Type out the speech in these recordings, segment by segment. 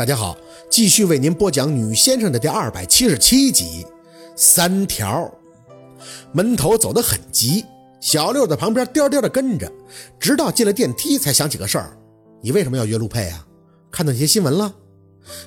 大家好，继续为您播讲《女先生》的第二百七十七集。三条，门头走得很急，小六在旁边颠颠的跟着，直到进了电梯才想起个事儿：你为什么要约陆佩啊？看到那些新闻了？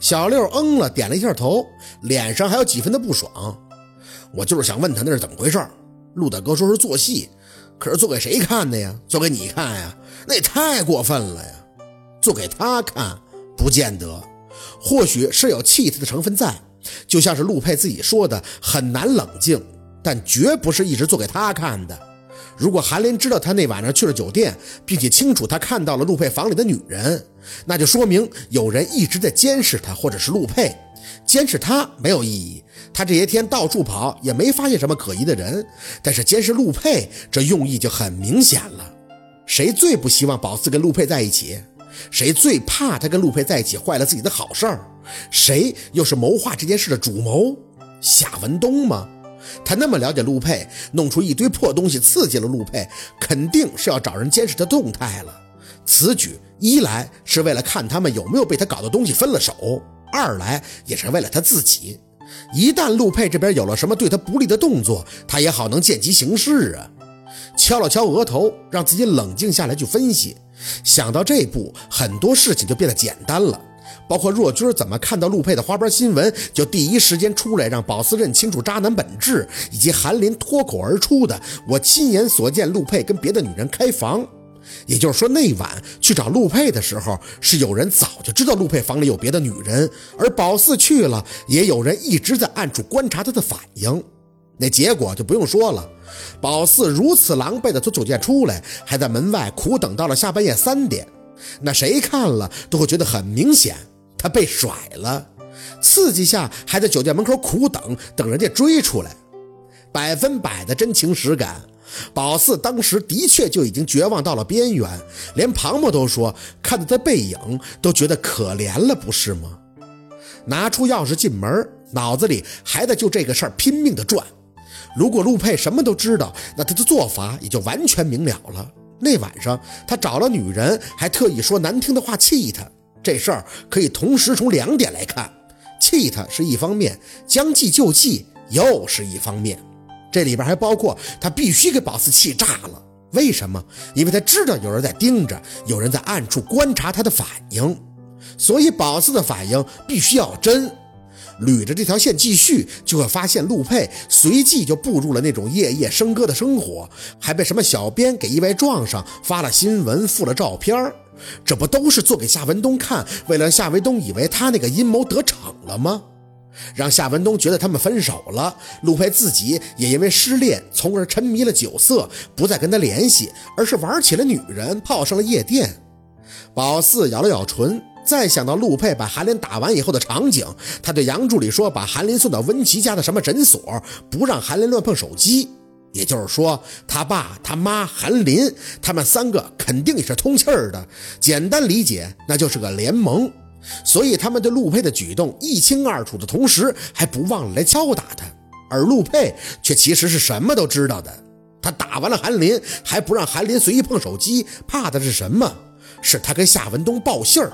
小六嗯了，点了一下头，脸上还有几分的不爽。我就是想问他那是怎么回事。陆大哥说是做戏，可是做给谁看的呀？做给你看呀？那也太过分了呀！做给他看，不见得。或许是有气他的成分在，就像是陆佩自己说的，很难冷静，但绝不是一直做给他看的。如果韩林知道他那晚上去了酒店，并且清楚他看到了陆佩房里的女人，那就说明有人一直在监视他，或者是陆佩。监视他没有意义，他这些天到处跑也没发现什么可疑的人，但是监视陆佩，这用意就很明显了。谁最不希望宝四跟陆佩在一起？谁最怕他跟陆佩在一起坏了自己的好事儿？谁又是谋划这件事的主谋？夏文东吗？他那么了解陆佩，弄出一堆破东西刺激了陆佩，肯定是要找人监视他动态了。此举一来是为了看他们有没有被他搞的东西分了手，二来也是为了他自己。一旦陆佩这边有了什么对他不利的动作，他也好能见机行事啊。敲了敲额头，让自己冷静下来去分析。想到这步，很多事情就变得简单了，包括若君怎么看到陆佩的花边新闻，就第一时间出来让宝四认清楚渣男本质，以及韩林脱口而出的“我亲眼所见陆佩跟别的女人开房”，也就是说那晚去找陆佩的时候，是有人早就知道陆佩房里有别的女人，而宝四去了，也有人一直在暗处观察他的反应。那结果就不用说了，宝四如此狼狈的从酒店出来，还在门外苦等到了下半夜三点，那谁看了都会觉得很明显，他被甩了。刺激下还在酒店门口苦等，等人家追出来，百分百的真情实感。宝四当时的确就已经绝望到了边缘，连庞某都说看到他背影都觉得可怜了，不是吗？拿出钥匙进门，脑子里还在就这个事儿拼命的转。如果陆佩什么都知道，那他的做法也就完全明了了。那晚上他找了女人，还特意说难听的话气他，这事儿可以同时从两点来看：气他是一方面，将计就计又是一方面。这里边还包括他必须给宝四气炸了。为什么？因为他知道有人在盯着，有人在暗处观察他的反应，所以宝四的反应必须要真。捋着这条线继续，就会发现陆佩随即就步入了那种夜夜笙歌的生活，还被什么小编给意外撞上，发了新闻，附了照片这不都是做给夏文东看，为了夏文东以为他那个阴谋得逞了吗？让夏文东觉得他们分手了，陆佩自己也因为失恋，从而沉迷了酒色，不再跟他联系，而是玩起了女人，泡上了夜店。宝四咬了咬唇。再想到陆佩把韩林打完以后的场景，他对杨助理说：“把韩林送到温琪家的什么诊所，不让韩林乱碰手机。”也就是说，他爸、他妈、韩林他们三个肯定也是通气儿的。简单理解，那就是个联盟。所以他们对陆佩的举动一清二楚的同时，还不忘了来敲打他。而陆佩却其实是什么都知道的。他打完了韩林，还不让韩林随意碰手机，怕的是什么？是他跟夏文东报信儿。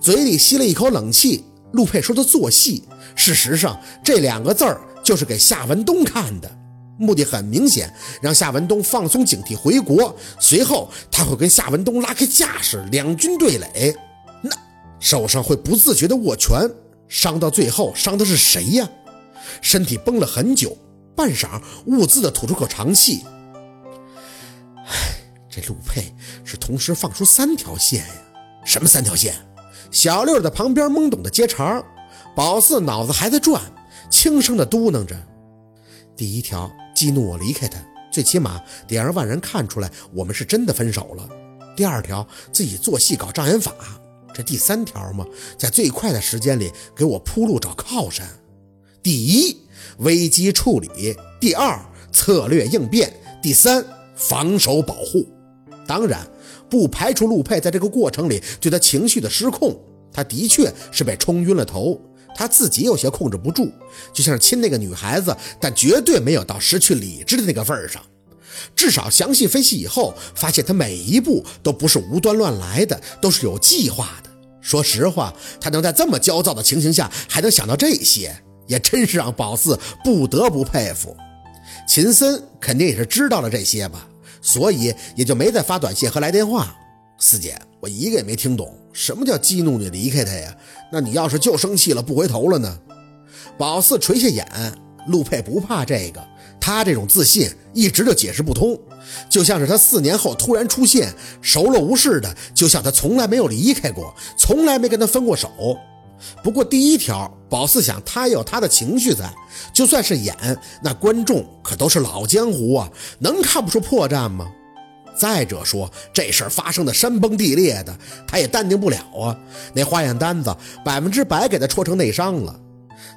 嘴里吸了一口冷气，陆佩说的做戏，事实上这两个字儿就是给夏文东看的，目的很明显，让夏文东放松警惕回国，随后他会跟夏文东拉开架势，两军对垒，那手上会不自觉的握拳，伤到最后伤的是谁呀？身体绷了很久，半晌兀自的吐出口长气，唉，这陆佩是同时放出三条线呀，什么三条线？小六在旁边懵懂的接茬，宝四脑子还在转，轻声的嘟囔着：“第一条，激怒我离开他，最起码得让万人看出来我们是真的分手了。第二条，自己做戏搞障眼法。这第三条嘛，在最快的时间里给我铺路找靠山。第一，危机处理；第二，策略应变；第三，防守保护。当然。”不排除陆佩在这个过程里对他情绪的失控，他的确是被冲晕了头，他自己有些控制不住，就像是亲那个女孩子，但绝对没有到失去理智的那个份上。至少详细分析以后，发现他每一步都不是无端乱来的，都是有计划的。说实话，他能在这么焦躁的情形下还能想到这些，也真是让宝四不得不佩服。秦森肯定也是知道了这些吧，所以也就没再发短信和来电话。四姐，我一个也没听懂，什么叫激怒你离开他呀？那你要是就生气了不回头了呢？宝四垂下眼，陆佩不怕这个，他这种自信一直就解释不通，就像是他四年后突然出现，熟了无事的，就像他从来没有离开过，从来没跟他分过手。不过第一条，宝四想他有他的情绪在，就算是演，那观众可都是老江湖啊，能看不出破绽吗？再者说，这事儿发生的山崩地裂的，他也淡定不了啊。那化验单子百分之百给他戳成内伤了。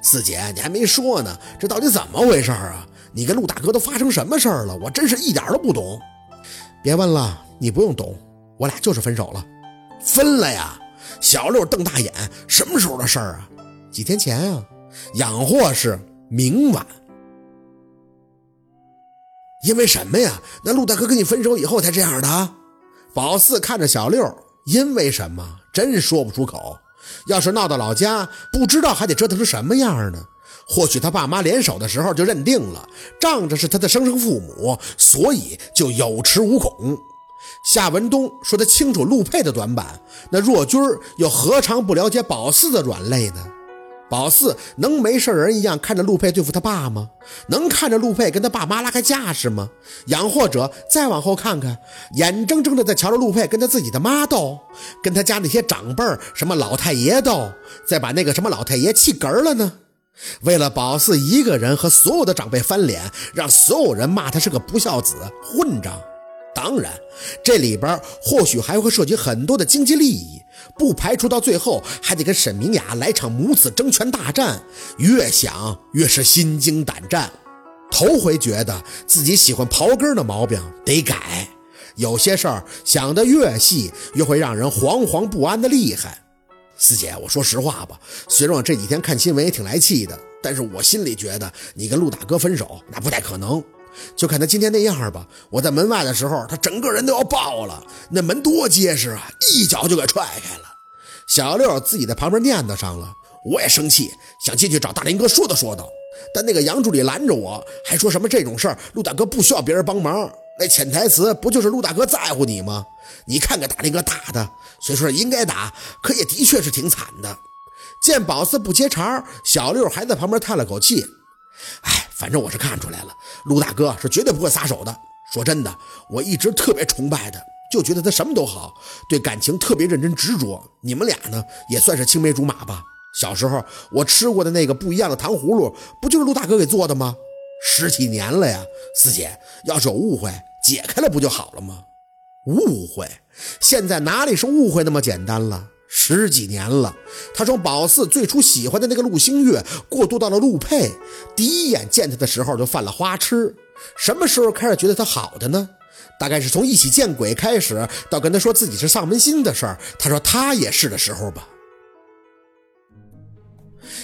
四姐，你还没说呢，这到底怎么回事啊？你跟陆大哥都发生什么事儿了？我真是一点都不懂。别问了，你不用懂，我俩就是分手了。分了呀？小六瞪大眼，什么时候的事儿啊？几天前啊。养货是明晚。因为什么呀？那陆大哥跟你分手以后才这样的？宝四看着小六，因为什么？真说不出口。要是闹到老家，不知道还得折腾成什么样呢？或许他爸妈联手的时候就认定了仗着是他的生身父母，所以就有恃无恐。夏文东说他清楚陆佩的短板，那若君又何尝不了解宝四的软肋呢？宝四能没事人一样看着陆佩对付他爸吗？能看着陆佩跟他爸妈拉开架势吗？养或者再往后看看，眼睁睁的在瞧着陆佩跟他自己的妈斗，跟他家那些长辈什么老太爷斗，再把那个什么老太爷气嗝了呢？为了宝四一个人和所有的长辈翻脸，让所有人骂他是个不孝子、混账。当然，这里边或许还会涉及很多的经济利益，不排除到最后还得跟沈明雅来场母子争权大战。越想越是心惊胆战，头回觉得自己喜欢刨根的毛病得改。有些事儿想得越细，越会让人惶惶不安的厉害。四姐，我说实话吧，虽然我这几天看新闻也挺来气的，但是我心里觉得你跟陆大哥分手那不太可能。就看他今天那样吧，我在门外的时候，他整个人都要爆了。那门多结实啊，一脚就给踹开了。小六自己在旁边念叨上了，我也生气，想进去找大林哥说道说道。但那个杨助理拦着我，还说什么这种事儿陆大哥不需要别人帮忙。那潜台词不就是陆大哥在乎你吗？你看看大林哥打的，虽说应该打，可也的确是挺惨的。见宝四不接茬，小六还在旁边叹了口气。反正我是看出来了，陆大哥是绝对不会撒手的。说真的，我一直特别崇拜他，就觉得他什么都好，对感情特别认真执着。你们俩呢，也算是青梅竹马吧。小时候我吃过的那个不一样的糖葫芦，不就是陆大哥给做的吗？十几年了呀，四姐，要是有误会，解开了不就好了吗？误会，现在哪里是误会那么简单了？十几年了，他从宝四最初喜欢的那个陆星月，过渡到了陆佩。第一眼见他的时候就犯了花痴。什么时候开始觉得他好的呢？大概是从一起见鬼开始，到跟他说自己是丧门星的事儿，他说他也是的时候吧。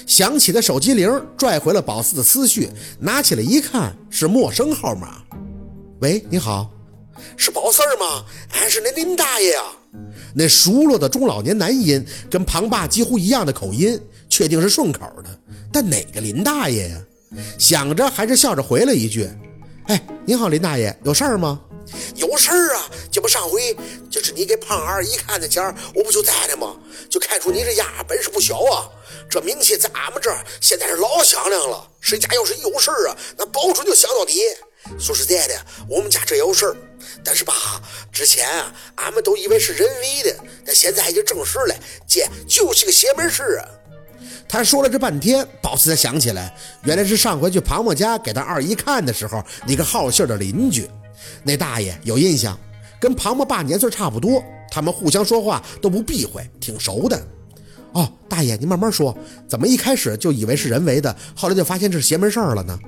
响起的手机铃拽回了宝四的思绪，拿起来一看是陌生号码。喂，你好，是宝四吗？还是那林大爷啊？那熟络的中老年男音，跟庞爸几乎一样的口音，确定是顺口的。但哪个林大爷呀？想着还是笑着回了一句：“哎，您好，林大爷，有事儿吗？”“有事儿啊，这不上回就是你给胖二姨看的前儿，我不就在呢吗？就看出你这丫本事不小啊，这名气在俺们这儿现在是老响亮了。谁家要是有事儿啊，那保准就想到你。说实在的，我们家这有事儿。”但是吧，之前啊，俺们都以为是人为的，但现在已经证实了，这就是个邪门事啊！他说了这半天，宝四才想起来，原来是上回去庞某家给他二姨看的时候，那个好信的邻居，那大爷有印象，跟庞某爸年岁差不多，他们互相说话都不避讳，挺熟的。哦，大爷，您慢慢说，怎么一开始就以为是人为的，后来就发现这是邪门事儿了呢？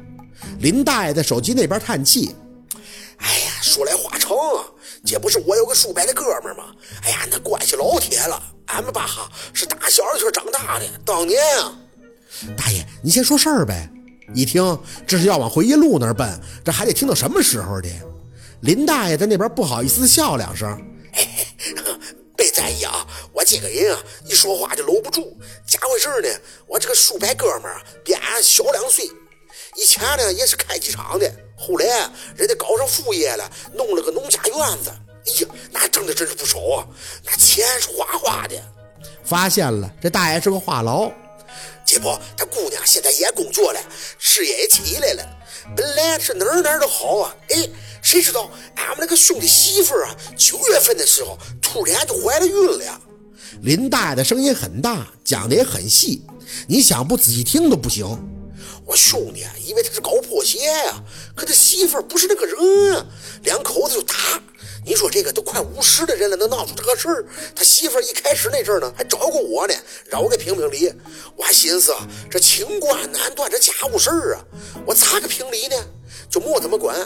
林大爷在手机那边叹气。说来话长，这不是我有个叔伯的哥们儿吗？哎呀，那关系老铁了。俺们爸哈是打小一起长大的。当年啊，大爷，你先说事儿呗。一听这是要往回忆录那儿奔，这还得听到什么时候的？林大爷在那边不好意思笑两声。别在意啊，我这个人啊，一说话就搂不住。咋回事呢？我这个叔伯哥们儿比俺小两岁，以前呢也是开机场的，后来人家搞上副业了，弄了个农家院子。哎呀，那挣的真是不少啊，那钱是哗哗的。发现了，这大爷是个话痨。结果他姑娘现在也工作了，事业也起来了。本来是哪儿哪儿都好啊，哎，谁知道俺们那个兄弟媳妇啊，九月份的时候突然就怀了孕了。林大爷的声音很大，讲的也很细，你想不仔细听都不行。我兄弟以为他是搞破鞋呀，可他媳妇儿不是那个人啊，两口子就打。你说这个都快五十的人了，能闹出这个事儿？他媳妇儿一开始那阵儿呢，还找过我呢，让我给评评理。我还寻思这清官难断这家务事儿啊，我咋个评理呢？就没怎么管。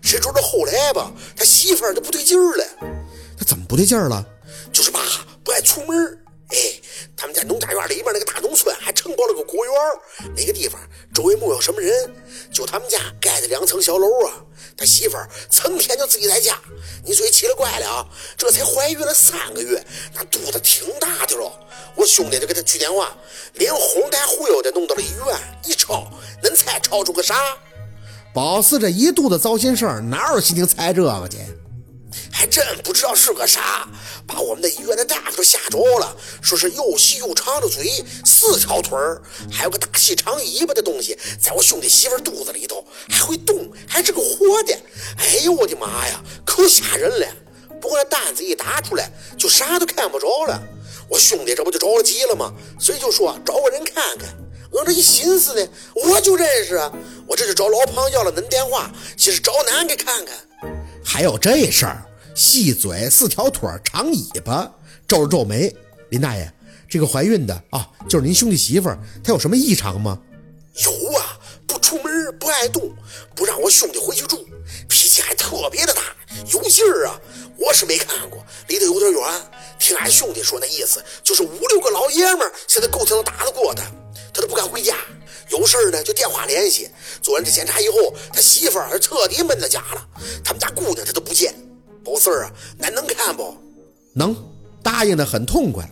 谁知道后来吧，他媳妇儿就不对劲儿了。他怎么不对劲儿了？就是吧，不爱出门。哎，他们在农家院里边那个大农村还承包了个果园，那个地方周围没有什么人，就他们家盖的两层小楼啊。他媳妇儿成天就自己在家，你说奇了怪了啊！这才怀孕了三个月，那肚子挺大的了。我兄弟就给他去电话，连哄带忽悠的弄到了医院，一抄，恁猜抄出个啥？宝四这一肚子糟心事儿，哪有心情猜这个去？还真不知道是个啥，把我们的医院的大夫都吓着了，说是又细又长的嘴，四条腿儿，还有个大细长尾巴的东西，在我兄弟媳妇肚子里头还会动，还是个活的。哎呦我的妈呀，可吓人了！不过那单子一打出来，就啥都看不着了。我兄弟这不就着了急了吗？所以就说找个人看看。我这一寻思呢，我就认识，我这就找老庞要了恁电话，寻思找恁给看看。还有这事儿？细嘴、四条腿、长尾巴，皱了皱眉。林大爷，这个怀孕的啊，就是您兄弟媳妇儿，她有什么异常吗？有啊，不出门，不爱动，不让我兄弟回去住，脾气还特别的大，有劲儿啊。我是没看过，离得有点远。听俺兄弟说，那意思就是五六个老爷们儿现在够呛能打得过他，他都不敢回家。有事儿呢就电话联系。做完这检查以后，他媳妇儿彻底闷在家了，他们家姑娘他都不见。宝四儿啊，咱能看不？能，答应的很痛快。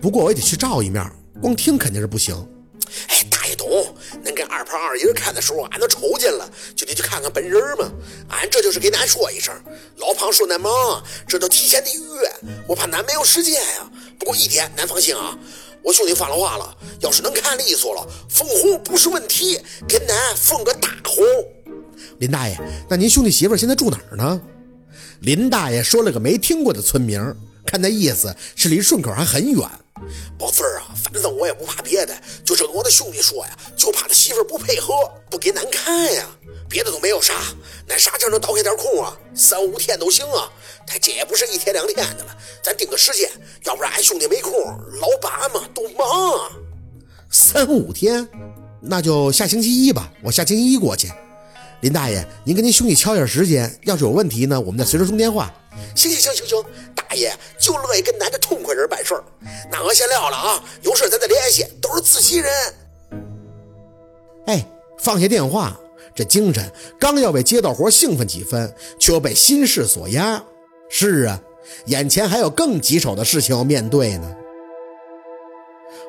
不过我也得去照一面，光听肯定是不行。哎，大爷懂，恁跟二胖二爷看的时候，俺都瞅见了，就得去看看本人嘛。俺这就是给恁说一声，老胖说恁忙，这都提前得预约，我怕恁没有时间呀。不过一点，恁放心啊，我兄弟发了话了，要是能看利索了，封红不是问题，给恁封个大红。林大爷，那您兄弟媳妇现在住哪儿呢？林大爷说了个没听过的村名，看那意思是离顺口还很远。宝四儿啊，反正我也不怕别的，就跟我的兄弟说呀，就怕他媳妇不配合，不给咱看呀。别的都没有啥，那啥时候能倒开点空啊？三五天都行啊。他这也不是一天两天的了，咱定个时间，要不然俺兄弟没空，老板嘛都忙。三五天，那就下星期一吧，我下星期一过去。林大爷，您跟您兄弟敲一下时间，要是有问题呢，我们再随时通电话。行行行行行，大爷就乐意跟咱这痛快人办事儿。那我先撂了啊，有事咱再联系，都是自己人。哎，放下电话，这精神刚要为接到活兴奋几分，却又被心事所压。是啊，眼前还有更棘手的事情要面对呢。